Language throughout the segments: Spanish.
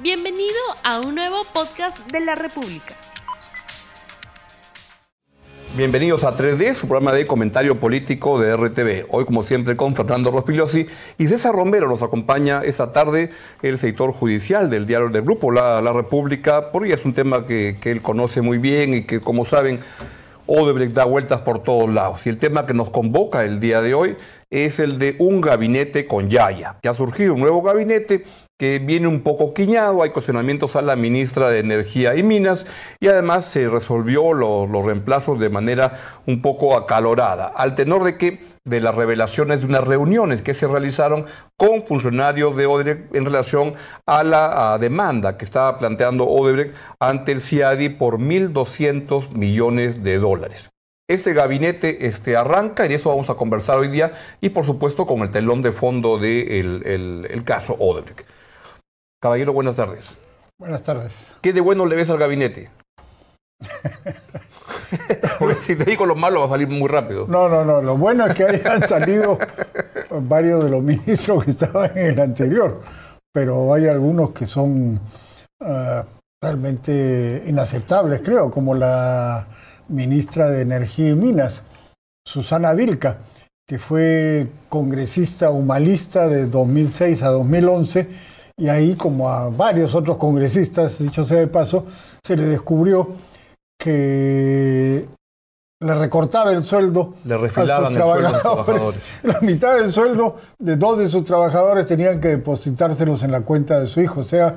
Bienvenido a un nuevo podcast de la República. Bienvenidos a 3D, su programa de comentario político de RTV. Hoy, como siempre, con Fernando Rospigliosi y César Romero nos acompaña esta tarde, el sector judicial del diario del grupo La, República, porque es un tema que, él conoce muy bien y que, como saben, Odebrecht da vueltas por todos lados. Y el tema que nos convoca el día de hoy es el de un gabinete con Yaya, que ha surgido un nuevo gabinete que viene un poco quiñado, hay cuestionamientos a la ministra de Energía y Minas y además se resolvió los reemplazos de manera un poco acalorada, al tenor de que de las revelaciones de unas reuniones que se realizaron con funcionarios de Odebrecht en relación a la demanda que estaba planteando Odebrecht ante el CIADI por 1.200 millones de dólares. Este gabinete este, arranca y de eso vamos a conversar hoy día y por supuesto con el telón de fondo del el, caso Odebrecht. Caballero, buenas tardes. Buenas tardes. ¿Qué de bueno le ves al gabinete? Porque si te digo lo malo va a salir muy rápido. No, no, no. Lo bueno es que hayan salido varios de los ministros que estaban en el anterior, pero hay algunos que son ah, realmente inaceptables, creo, como la ministra de Energía y Minas, Susana Vilca, que fue congresista humanista de 2006 a 2011, y ahí, como a varios otros congresistas, dicho sea de paso, se le descubrió que le recortaba el sueldo le refilaban el sueldo a los trabajadores. La mitad del sueldo de dos de sus trabajadores tenían que depositárselos en la cuenta de su hijo, o sea,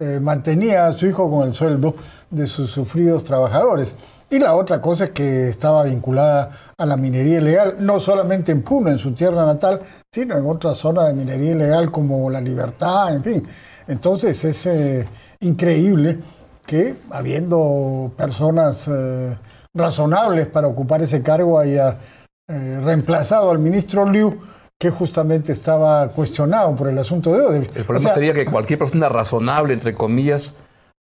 eh, mantenía a su hijo con el sueldo de sus sufridos trabajadores. Y la otra cosa es que estaba vinculada a la minería ilegal, no solamente en Puno, en su tierra natal, sino en otras zonas de minería ilegal como La Libertad, en fin. Entonces es eh, increíble que habiendo personas eh, razonables para ocupar ese cargo haya eh, reemplazado al ministro Liu que justamente estaba cuestionado por el asunto de Odebrecht. El problema sería que cualquier persona razonable, entre comillas,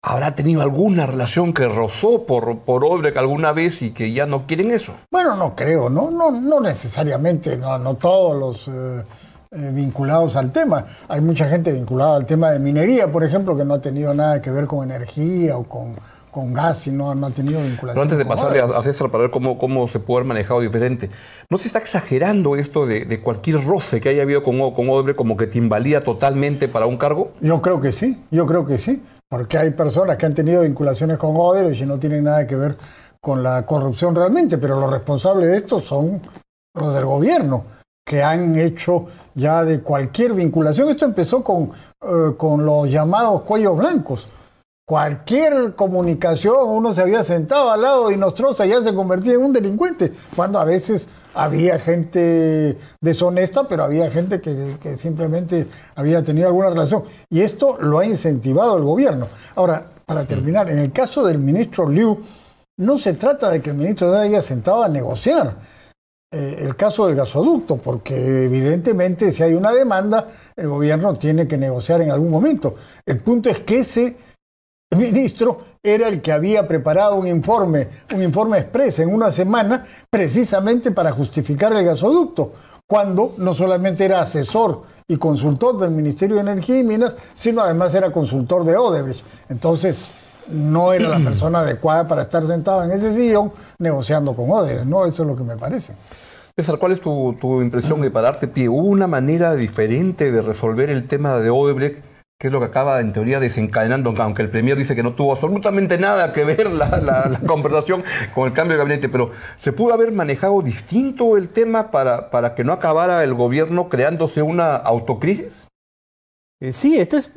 habrá tenido alguna relación que rozó por, por Odebrecht alguna vez y que ya no quieren eso. Bueno, no creo, no, no, no necesariamente, no, no todos los eh, eh, vinculados al tema. Hay mucha gente vinculada al tema de minería, por ejemplo, que no ha tenido nada que ver con energía o con, con gas y no, no ha tenido vinculación. Pero antes de pasarle a, César para ver cómo, cómo se puede haber manejado diferente, ¿no se está exagerando esto de, de cualquier roce que haya habido con, con Odebrecht como que te invalida totalmente para un cargo? Yo creo que sí, yo creo que sí. Porque hay personas que han tenido vinculaciones con Odebrecht y no tienen nada que ver con la corrupción realmente, pero los responsables de esto son los del gobierno, que han hecho ya de cualquier vinculación. Esto empezó con, eh, con los llamados cuellos blancos. Cualquier comunicación, uno se había sentado al lado de Nostroza ya se convertía en un delincuente, cuando a veces había gente deshonesta, pero había gente que, simplemente había tenido alguna relación. Y esto lo ha incentivado el gobierno. Ahora, para terminar, en el caso del ministro Liu, no se trata de que el ministro haya sentado a negociar eh, el caso del gasoducto, porque evidentemente si hay una demanda, el gobierno tiene que negociar en algún momento. El punto es que ese ministro era el que había preparado un informe, un informe expreso en una semana, precisamente para justificar el gasoducto, cuando no solamente era asesor y consultor del Ministerio de Energía y Minas, sino además era consultor de Odebrecht. Entonces, no era la persona adecuada para estar sentado en ese sillón negociando con Odebrecht, ¿no? Eso es lo que me parece. César, ¿cuál es tu, tu impresión de pararte pie? ¿Hubo una manera diferente de resolver el tema de Odebrecht que es lo que acaba en teoría desencadenando, aunque el Premier dice que no tuvo absolutamente nada que ver la, conversación con el cambio de gabinete, pero ¿se pudo haber manejado distinto el tema para, para que no acabara el gobierno creándose una autocrisis? Eh, sí, esto es,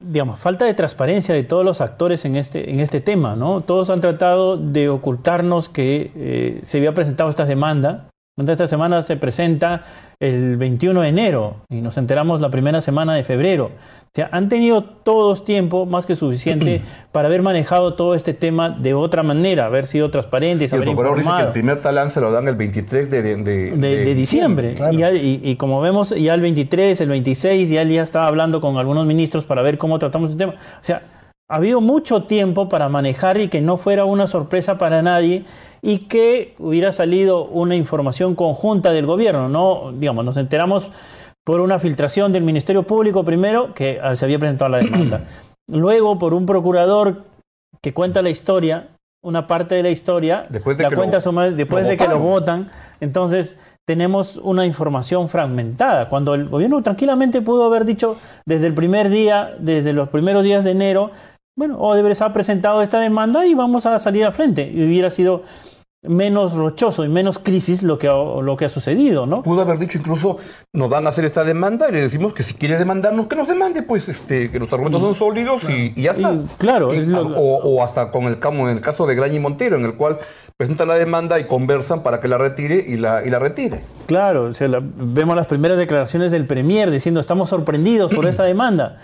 digamos, falta de transparencia de todos los actores en este, en este tema, ¿no? Todos han tratado de ocultarnos que eh, se había presentado esta demanda esta semana se presenta el 21 de enero y nos enteramos la primera semana de febrero. O sea, han tenido todos tiempo más que suficiente para haber manejado todo este tema de otra manera, haber sido transparentes, haber informado. Dice que el primer talán se lo dan el 23 de, de, diciembre. Y, como vemos, ya el 23, el 26, ya él ya estaba hablando con algunos ministros para ver cómo tratamos el tema. O sea, ha habido mucho tiempo para manejar y que no fuera una sorpresa para nadie y que hubiera salido una información conjunta del gobierno. No, digamos, nos enteramos por una filtración del Ministerio Público primero que ah, se había presentado la demanda. luego por un procurador que cuenta la historia, una parte de la historia, Después de la que cuenta lo- su madre después de que lo votan. Entonces tenemos una información fragmentada, cuando el gobierno tranquilamente pudo haber dicho desde el primer día, desde los primeros días de enero, bueno, Odebrecht ha presentado esta demanda y vamos a salir al frente. Y hubiera sido menos rochoso y menos crisis lo que ha, lo que ha sucedido, ¿no? Pudo haber dicho incluso, nos van a hacer esta demanda y le decimos que si quiere demandarnos, que nos demande, pues este, que los argumentos son sólidos y, y ya está. Y, claro, Y- es lo- o, o hasta con el, camo- en el caso de Graña y Montero, en el cual presentan la demanda y conversan para que la retire y la, y la retire. Claro, o sea, la- vemos las primeras declaraciones del Premier diciendo estamos sorprendidos por esta demanda,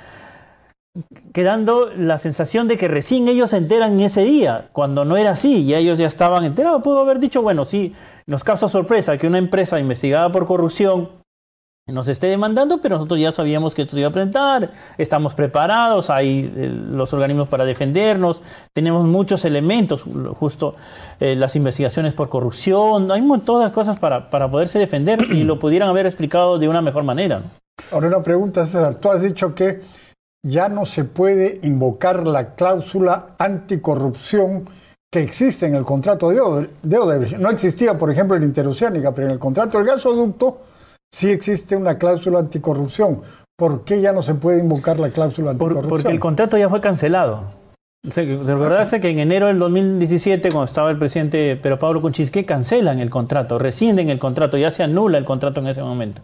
quedando la sensación de que recién ellos se enteran en ese día, cuando no era así, y ellos ya estaban enterados. Pudo haber dicho, bueno, sí, nos causa sorpresa que una empresa investigada por corrupción nos esté demandando, pero nosotros ya sabíamos que esto se iba a presentar, estamos preparados, hay eh, los organismos para defendernos, tenemos muchos elementos, justo eh, las investigaciones por corrupción, hay todas las cosas para, para poderse defender y lo pudieran haber explicado de una mejor manera. Ahora una pregunta, César. Tú has dicho que ya no se puede invocar la cláusula anticorrupción que existe en el contrato de Ode- de Odebrecht. No existía, por ejemplo, en Interoceánica, pero en el contrato del gasoducto sí existe una cláusula anticorrupción. ¿Por qué ya no se puede invocar la cláusula Por- anticorrupción? porque el contrato ya fue cancelado. De verdad es que en enero del 2017, cuando estaba el presidente Pedro Pablo Kuczynski, cancelan el contrato, rescinden el contrato, ya se anula el contrato en ese momento.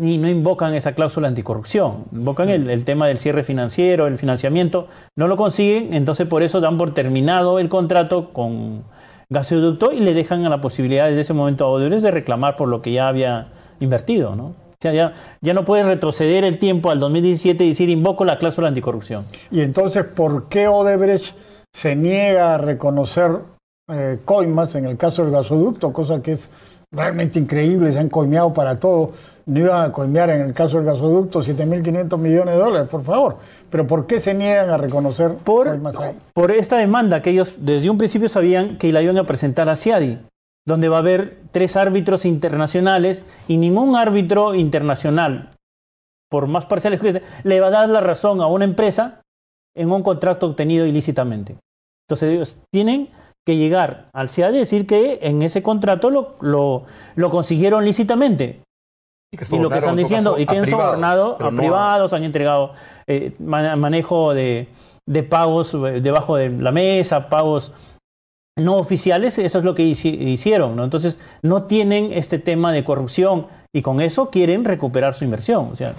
Y no invocan esa cláusula anticorrupción, invocan el, el tema del cierre financiero, el financiamiento, no lo consiguen, entonces por eso dan por terminado el contrato con gasoducto y le dejan a la posibilidad desde ese momento a Odebrecht de reclamar por lo que ya había invertido, ¿no? O sea, ya, ya no puedes retroceder el tiempo al 2017 y decir invoco la cláusula anticorrupción. Y entonces, ¿por qué Odebrecht se niega a reconocer eh, coimas en el caso del gasoducto? Cosa que es realmente increíble, se han coimeado para todo. No iban a coimear en el caso del gasoducto 7.500 millones de dólares, por favor. Pero ¿por qué se niegan a reconocer Por, ahí? por esta demanda que ellos desde un principio sabían que la iban a presentar a CIADI, donde va a haber tres árbitros internacionales y ningún árbitro internacional, por más parciales que sea, le va a dar la razón a una empresa en un contrato obtenido ilícitamente. Entonces ellos tienen que llegar al CIADI y decir que en ese contrato lo, lo, lo consiguieron lícitamente. Y, que Y lo que están diciendo, y que han privados, sobornado a no privados, han entregado eh, ma- manejo de, de pagos eh, debajo de la mesa, pagos no oficiales, eso es lo que hici- hicieron, ¿no? Entonces, no tienen este tema de corrupción y con eso quieren recuperar su inversión. O sea,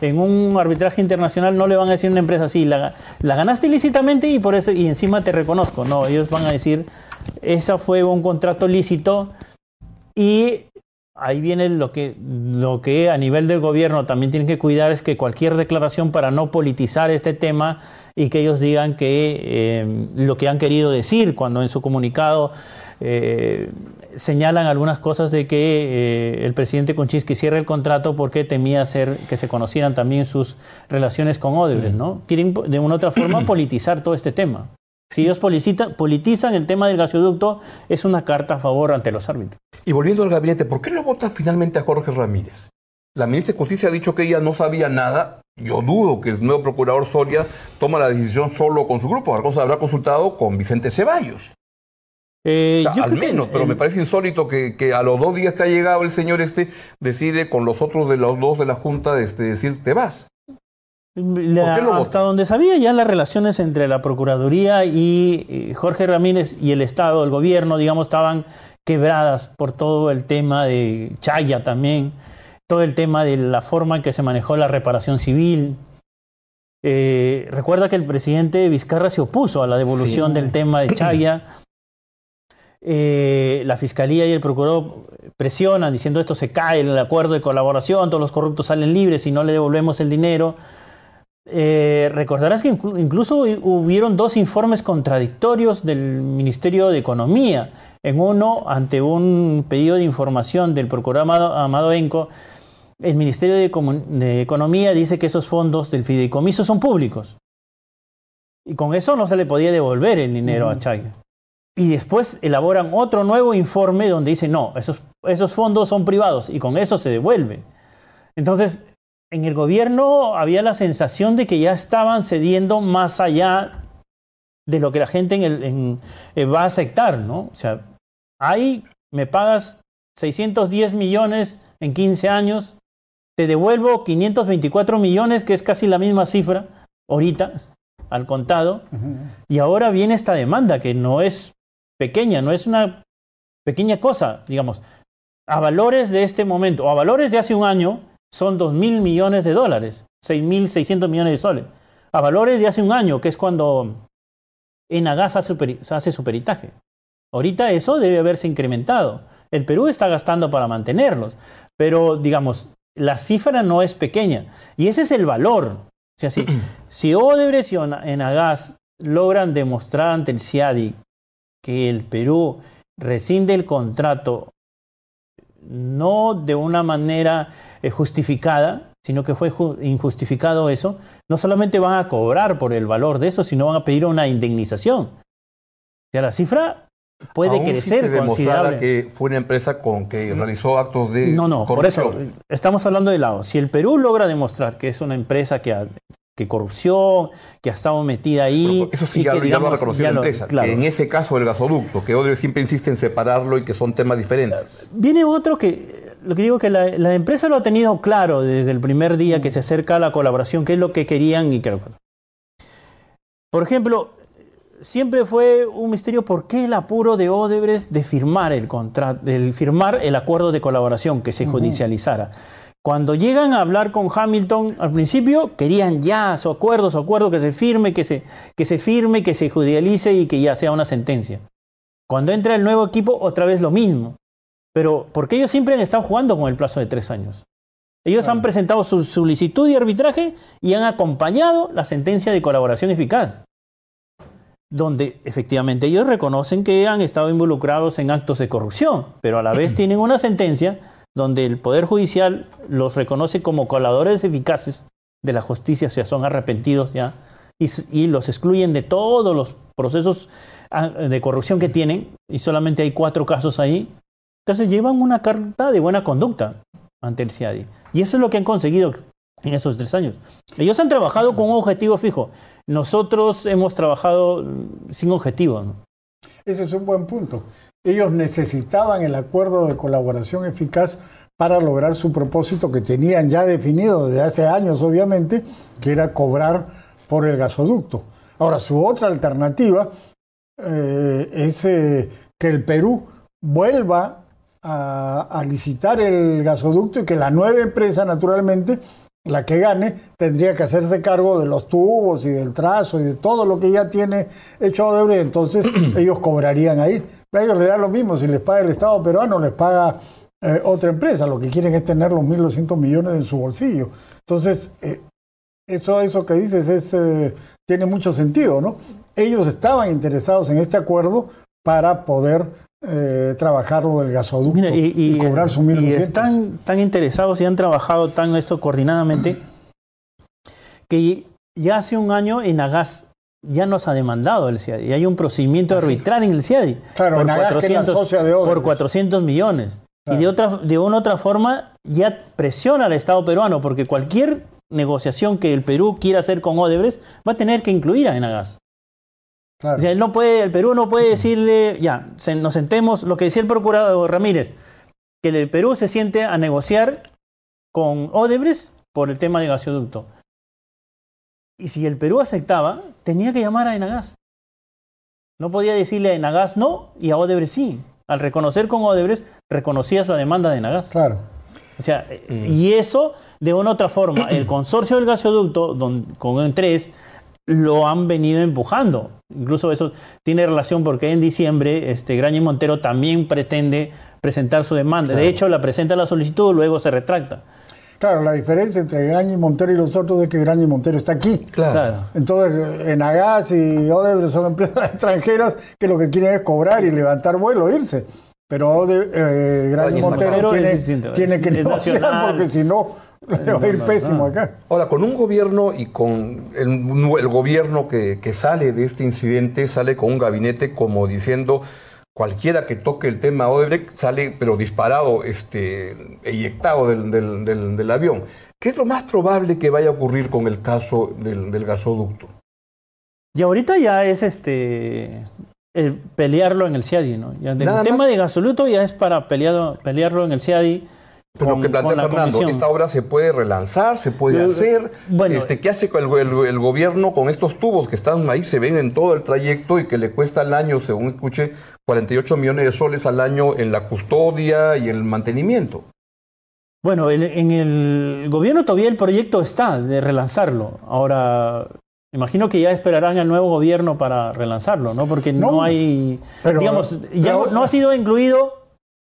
en un arbitraje internacional no le van a decir a una empresa así, la, la ganaste ilícitamente y por eso, y encima te reconozco. No, ellos van a decir, esa fue un contrato lícito y ahí viene lo que, lo que a nivel del gobierno también tienen que cuidar es que cualquier declaración para no politizar este tema y que ellos digan que eh, lo que han querido decir cuando en su comunicado eh, señalan algunas cosas de que eh, el presidente Kuczynski cierre el contrato porque temía hacer que se conocieran también sus relaciones con Odebrecht, ¿no? Quieren de una u otra forma politizar todo este tema. Si ellos politizan, politizan el tema del gasoducto, es una carta a favor ante los árbitros. Y volviendo al gabinete, ¿por qué lo vota finalmente a Jorge Ramírez? La ministra de Justicia ha dicho que ella no sabía nada. Yo dudo que el nuevo procurador Soria toma la decisión solo con su grupo. Habrá habrá consultado con Vicente Ceballos. Eh, O sea, yo al creo que menos, pero el- me parece insólito que, que a los dos días que ha llegado el señor este decide con los otros de los dos de la Junta este, decir te vas. La- ¿Por qué lo hasta donde sabía ya las relaciones entre la Procuraduría y eh, Jorge Ramírez y el Estado, el gobierno, digamos, estaban quebradas por todo el tema de Chaya también, todo el tema de la forma en que se manejó la reparación civil. Eh, recuerda que el presidente Vizcarra se opuso a la devolución Sí. del tema de Chaya. Eh, la fiscalía y el procurador presionan diciendo esto se cae el acuerdo de colaboración, todos los corruptos salen libres si no le devolvemos el dinero. Eh, recordarás que inclu- incluso hubieron dos informes contradictorios del Ministerio de Economía. En uno, ante un pedido de información del procurador Amado, Amado Enco, el Ministerio de Economía dice que esos fondos del fideicomiso son públicos. Y con eso no se le podía devolver el dinero a Chaya. Y después elaboran otro nuevo informe donde dice, no, esos, esos fondos son privados y con eso se devuelve. Entonces, en el gobierno había la sensación de que ya estaban cediendo más allá de lo que la gente en el, en- eh, va a aceptar, ¿no? O sea, ahí me pagas 610 millones en 15 años, te devuelvo 524 millones, que es casi la misma cifra ahorita, al contado, y ahora viene esta demanda que no es pequeña, no es una pequeña cosa, digamos, a valores de este momento, o a valores de hace un año, son 2 mil millones de dólares, 6.600 millones de soles. A valores de hace un año, que es cuando Enagas hace, superi- hace su peritaje. Ahorita eso debe haberse incrementado. El Perú está gastando para mantenerlos, pero digamos, la cifra no es pequeña. Y ese es el valor. O sea, si, si Odebrecht y Enagas logran demostrar ante el CIADI que el Perú rescinde el contrato no de una manera eh, justificada, sino que fue ju- injustificado eso, no solamente van a cobrar por el valor de eso, sino van a pedir una indemnización. O sea, la cifra puede Aún si crecer se demostrara considerable. que fue una empresa con que realizó actos de No, no, por eso corrupción. estamos hablando de lado. Si el Perú logra demostrar que es una empresa que ha que corrupción, que ha estado metida ahí. Pero eso sí y ya, que, ya lo ha digamos, la lo- empresa. claro. Que en ese caso del gasoducto, que Odebrecht siempre insiste en separarlo y que son temas diferentes. Viene otro que, lo que digo que la, la empresa lo ha tenido claro desde el primer día que se acerca a la colaboración, qué es lo que querían y qué lo Por ejemplo, siempre fue un misterio por qué el apuro de Odebrecht de firmar el contrato, del firmar el acuerdo de colaboración que se judicializara. Cuando llegan a hablar con Hamilton, al principio querían ya su acuerdo, su acuerdo que se firme, que se, que se firme, que se judicialice y que ya sea una sentencia. Cuando entra el nuevo equipo, otra vez lo mismo. Pero porque ellos siempre han estado jugando con el plazo de tres años. Ellos han presentado su solicitud de arbitraje y han acompañado la sentencia de colaboración eficaz, donde efectivamente ellos reconocen que han estado involucrados en actos de corrupción, pero a la vez tienen una sentencia donde el Poder Judicial los reconoce como colaboradores eficaces de la justicia, o sea, son arrepentidos ya, y, los excluyen de todos los procesos ah, de corrupción que tienen, y solamente hay cuatro casos ahí. Entonces llevan una carta de buena conducta ante el CIADI. Y eso es lo que han conseguido en esos tres años. Ellos han trabajado con un objetivo fijo. Nosotros hemos trabajado mm, sin objetivo. Ese es un buen punto. Ellos necesitaban el acuerdo de colaboración eficaz para lograr su propósito que tenían ya definido desde hace años, obviamente, que era cobrar por el gasoducto. Ahora, su otra alternativa eh, es eh, que el Perú vuelva a, a licitar el gasoducto y que la nueva empresa, naturalmente, la que gane, tendría que hacerse cargo de los tubos y del trazo y de todo lo que ya tiene hecho Odebrecht, entonces ellos cobrarían ahí. A ellos les da lo mismo, si les paga el Estado peruano, les paga eh, otra empresa, lo que quieren es tener los 1.200 millones en su bolsillo. Entonces, eh, eso, eso que dices es, eh, tiene mucho sentido, ¿no? Ellos estaban interesados en este acuerdo para poder eh, trabajar lo del gasoducto Mira, y, y- cobrar sus y 1.200. están tan interesados y han trabajado tan esto coordinadamente que ya hace un año en Agas ya nos ha demandado el CIADI. Y hay un procedimiento arbitral en el CIADI. Claro, en Agas, que es la socia de Odebrecht. por 400 millones. Claro. Y de, otra, de una otra forma ya presiona al Estado peruano porque cualquier negociación que el Perú quiera hacer con Odebrecht va a tener que incluir a Enagas. Claro. O sea, él no puede, el Perú no puede decirle, ya, se- nos sentemos, lo que decía el procurador Ramírez, que el Perú se siente a negociar con Odebrecht por el tema de gasoducto. Y si el Perú aceptaba, tenía que llamar a Enagas. No podía decirle a Enagas no y a Odebrecht sí. Al reconocer con Odebrecht, reconocías la demanda de Enagas. Claro. O sea, eh, y eso de una u otra forma, el consorcio del gasoducto, don- con 3, lo han venido empujando. Incluso eso tiene relación porque en diciembre este, Graña y Montero también pretende presentar su demanda. De hecho, la presenta la solicitud, luego se retracta. Claro, la diferencia entre Graña y Montero y los otros es que Graña y Montero está aquí. Claro. Entonces, en Agas y Odebrecht son empresas extranjeras que lo que quieren es cobrar y levantar vuelo, irse. Pero Ode- eh, y Graña Montero tiene, es distinto, tiene que es negociar nacional. porque si no, le va a ir pésimo acá. Ahora, con un gobierno y con el, el gobierno que, que sale de este incidente, sale con un gabinete como diciendo, cualquiera que toque el tema Odebrecht sale, pero disparado, este, eyectado del, del- del- del avión. ¿Qué es lo más probable que vaya a ocurrir con el caso del, del gasoducto? Y ahorita ya es este el pelearlo en el CIADI, ¿no? Ya el tema más. de gasoluto ya es para pelearlo, pelearlo en el CIADI. Pero con- que plantea con la Fernando, comisión. esta obra se puede relanzar, se puede Yo- hacer. bueno, este, ¿Qué hace con el, el- el gobierno con estos tubos que están ahí, se ven en todo el trayecto y que le cuesta al año, según escuché, 48 millones de soles al año en la custodia y el mantenimiento? Bueno, el- en el gobierno todavía el proyecto está de relanzarlo. Ahora, imagino que ya esperarán al nuevo gobierno para relanzarlo, ¿no? Porque no, No, hay, pero- digamos, ya pero- no, ha sido incluido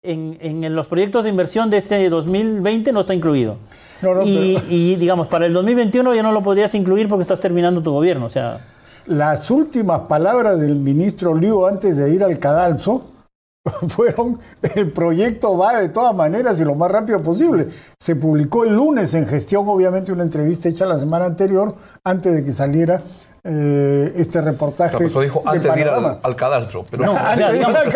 en, en- en los proyectos de inversión de este 2020, no está incluido. No, no, y, pero- y, digamos, para el 2021 ya no lo podrías incluir porque estás terminando tu gobierno, o sea... Las últimas palabras del ministro Liu antes de ir al cadalso fueron el proyecto va de todas maneras y lo más rápido posible. Se publicó el lunes en gestión, obviamente una entrevista hecha la semana anterior, antes de que saliera eh, este reportaje. Claro, eso dijo de antes de ir al, cadastro. Pero No, Antes de ir al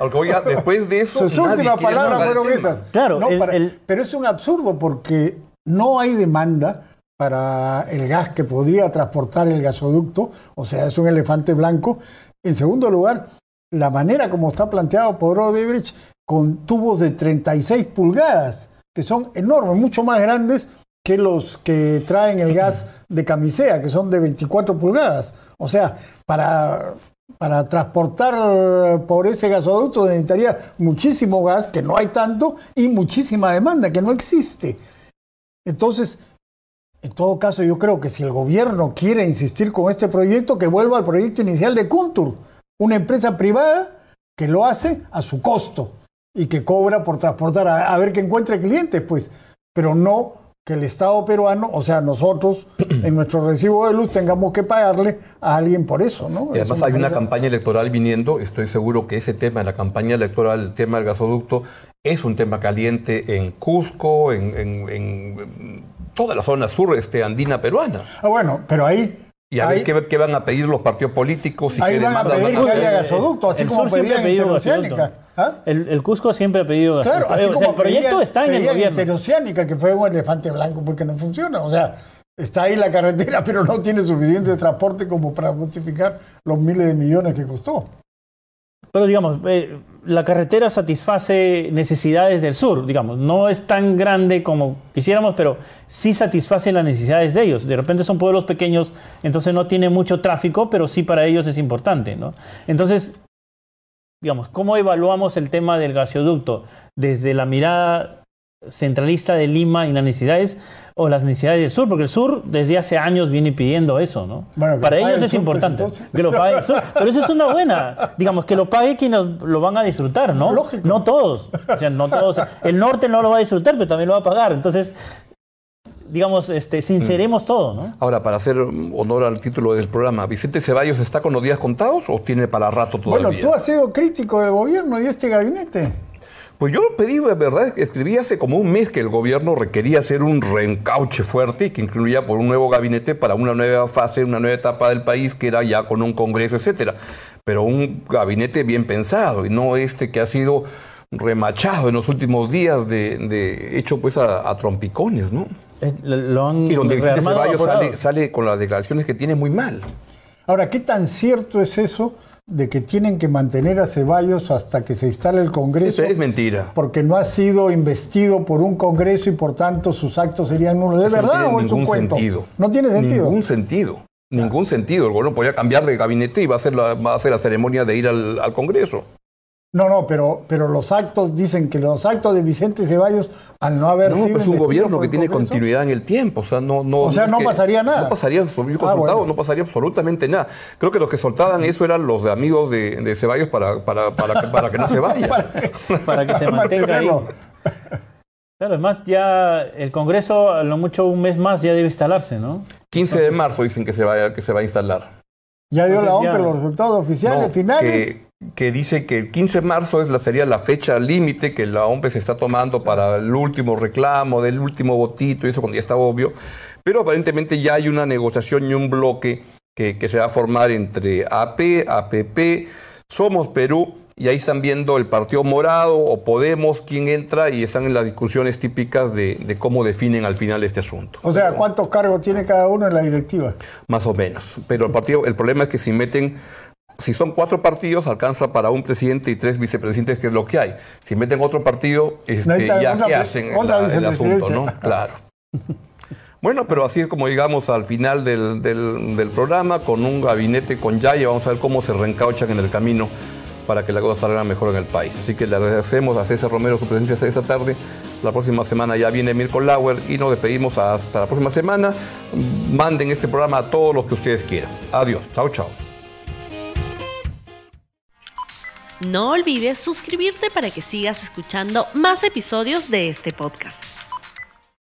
oiga, después de eso. Sus últimas palabras fueron esas. Claro, No, el- para- el- pero es un absurdo porque no hay demanda para el gas que podría transportar el gasoducto, o sea, es un elefante blanco. En segundo lugar, la manera como está planteado por Odebrecht con tubos de 36 pulgadas, que son enormes, mucho más grandes que los que traen el gas de camisea, que son de 24 pulgadas. O sea, para, para transportar por ese gasoducto necesitaría muchísimo gas, que no hay tanto, y muchísima demanda, que no existe. Entonces, en todo caso, yo creo que si el gobierno quiere insistir con este proyecto, que vuelva al proyecto inicial de Kuntur, una empresa privada que lo hace a su costo y que cobra por transportar a, a ver que encuentre clientes, pues, pero no que el Estado peruano, o sea, nosotros en nuestro recibo de luz tengamos que pagarle a alguien por eso, ¿no? Y además Eso hay una campaña electoral viniendo, estoy seguro que ese tema, la campaña electoral, el tema del gasoducto, es un tema caliente en Cusco, en, en- en toda la zona sur este, andina peruana. Ah, bueno, pero ahí... Y a ahí- ver qué, qué van a pedir los partidos políticos y Ahí qué van a pedir van que haya gasoducto, así el como pedían ha pedido interoceánica. ¿Ah? El, el Cusco siempre ha pedido Claro, gasoducto. así O sea, como el proyecto pedían- está en el gobierno. interoceánica, que fue un elefante blanco porque no funciona. O sea, está ahí la carretera, pero no tiene suficiente transporte como para justificar los miles de millones que costó. Pero digamos, eh, la carretera satisface necesidades del sur, digamos, no es tan grande como quisiéramos, pero sí satisface las necesidades de ellos. De repente son pueblos pequeños, entonces no tiene mucho tráfico, pero sí para ellos es importante, ¿no? Entonces, digamos, ¿cómo evaluamos el tema del gasoducto? Desde la mirada centralista de Lima y las necesidades o las necesidades del sur, porque el sur desde hace años viene pidiendo eso, ¿no? Bueno, Para ellos el es sur, pues, importante. entonces. que lo pague el sur. Pero eso es una buena, digamos, que lo pague quienes lo van a disfrutar, ¿no? Lógico. No todos. O sea, no todos. El norte no lo va a disfrutar, pero también lo va a pagar. Entonces, digamos, este, sinceremos todo, ¿no? Ahora, para hacer honor al título del programa, ¿Vicente Ceballos está con los días contados o tiene para rato todavía? Bueno, tú has sido crítico del gobierno y de este gabinete. Pues yo pedí, de verdad, escribí hace como un mes que el gobierno requería hacer un reencauche fuerte y que incluía por un nuevo gabinete para una nueva fase, una nueva etapa del país que era ya con un congreso, etcétera. Pero un gabinete bien pensado y no este que ha sido remachado en los últimos días de, de hecho pues a, a trompicones, ¿no? Eh, Lo lo han Y donde Vicente Ceballos sale, sale con las declaraciones que tiene muy mal. Ahora, ¿qué tan cierto es eso de que tienen que mantener a Ceballos hasta que se instale el Congreso? Eso es mentira. Porque no ha sido investido por un Congreso y por tanto sus actos serían nulos. ¿De Eso no verdad tiene o es un ningún cuento? sentido. No tiene sentido. Ningún sentido. Ningún sentido. El gobierno podría cambiar de gabinete y va a hacer la, va a hacer la ceremonia de ir al, al Congreso. No, no, pero, pero los actos dicen que los actos de Vicente Ceballos, al no haber No, sido. pues es un gobierno que tiene Congreso, continuidad en el tiempo. O sea, no, no, O sea, no que- pasaría nada. No pasaría, Ah, bueno. no pasaría absolutamente nada. Creo que los que soltaban eso eran los de amigos de, de Ceballos para, para, para, que, para que no se vaya. Para que- Para que se mantenga ahí. Claro, además ya el Congreso, a lo mucho un mes más, ya debe instalarse, ¿no? 15 de marzo dicen que se, vaya, que se va a instalar. Ya dio la Entonces, ya- los resultados oficiales, No, finales. Que, que dice que el 15 de marzo es la, sería la fecha límite que la OMP se está tomando para el último reclamo, del último votito, y eso cuando ya está obvio. Pero aparentemente ya hay una negociación y un bloque que, que se va a formar entre AP, APP, Somos Perú y ahí están viendo el Partido Morado o Podemos, quién entra y están en las discusiones típicas de, de cómo definen al final este asunto. O sea, ¿cuántos cargos tiene cada uno en la directiva? Más o menos. Pero el partido, el problema es que si meten, si son cuatro partidos, alcanza para un presidente y tres vicepresidentes, que es lo que hay. Si meten otro partido, este, ya otra qué hacen otra el, el asunto. ¿no? Claro. Bueno, pero así es como llegamos al final del, del- del programa, con un gabinete con Yaya, vamos a ver cómo se reencauchan en el camino para que la cosa salga mejor en el país. Así que le agradecemos a César Romero su presencia esta tarde. La próxima semana ya viene Mirko Lauer y nos despedimos hasta la próxima semana. Manden este programa a todos los que ustedes quieran. Adiós. Chao, chao. No olvides suscribirte para que sigas escuchando más episodios de este podcast.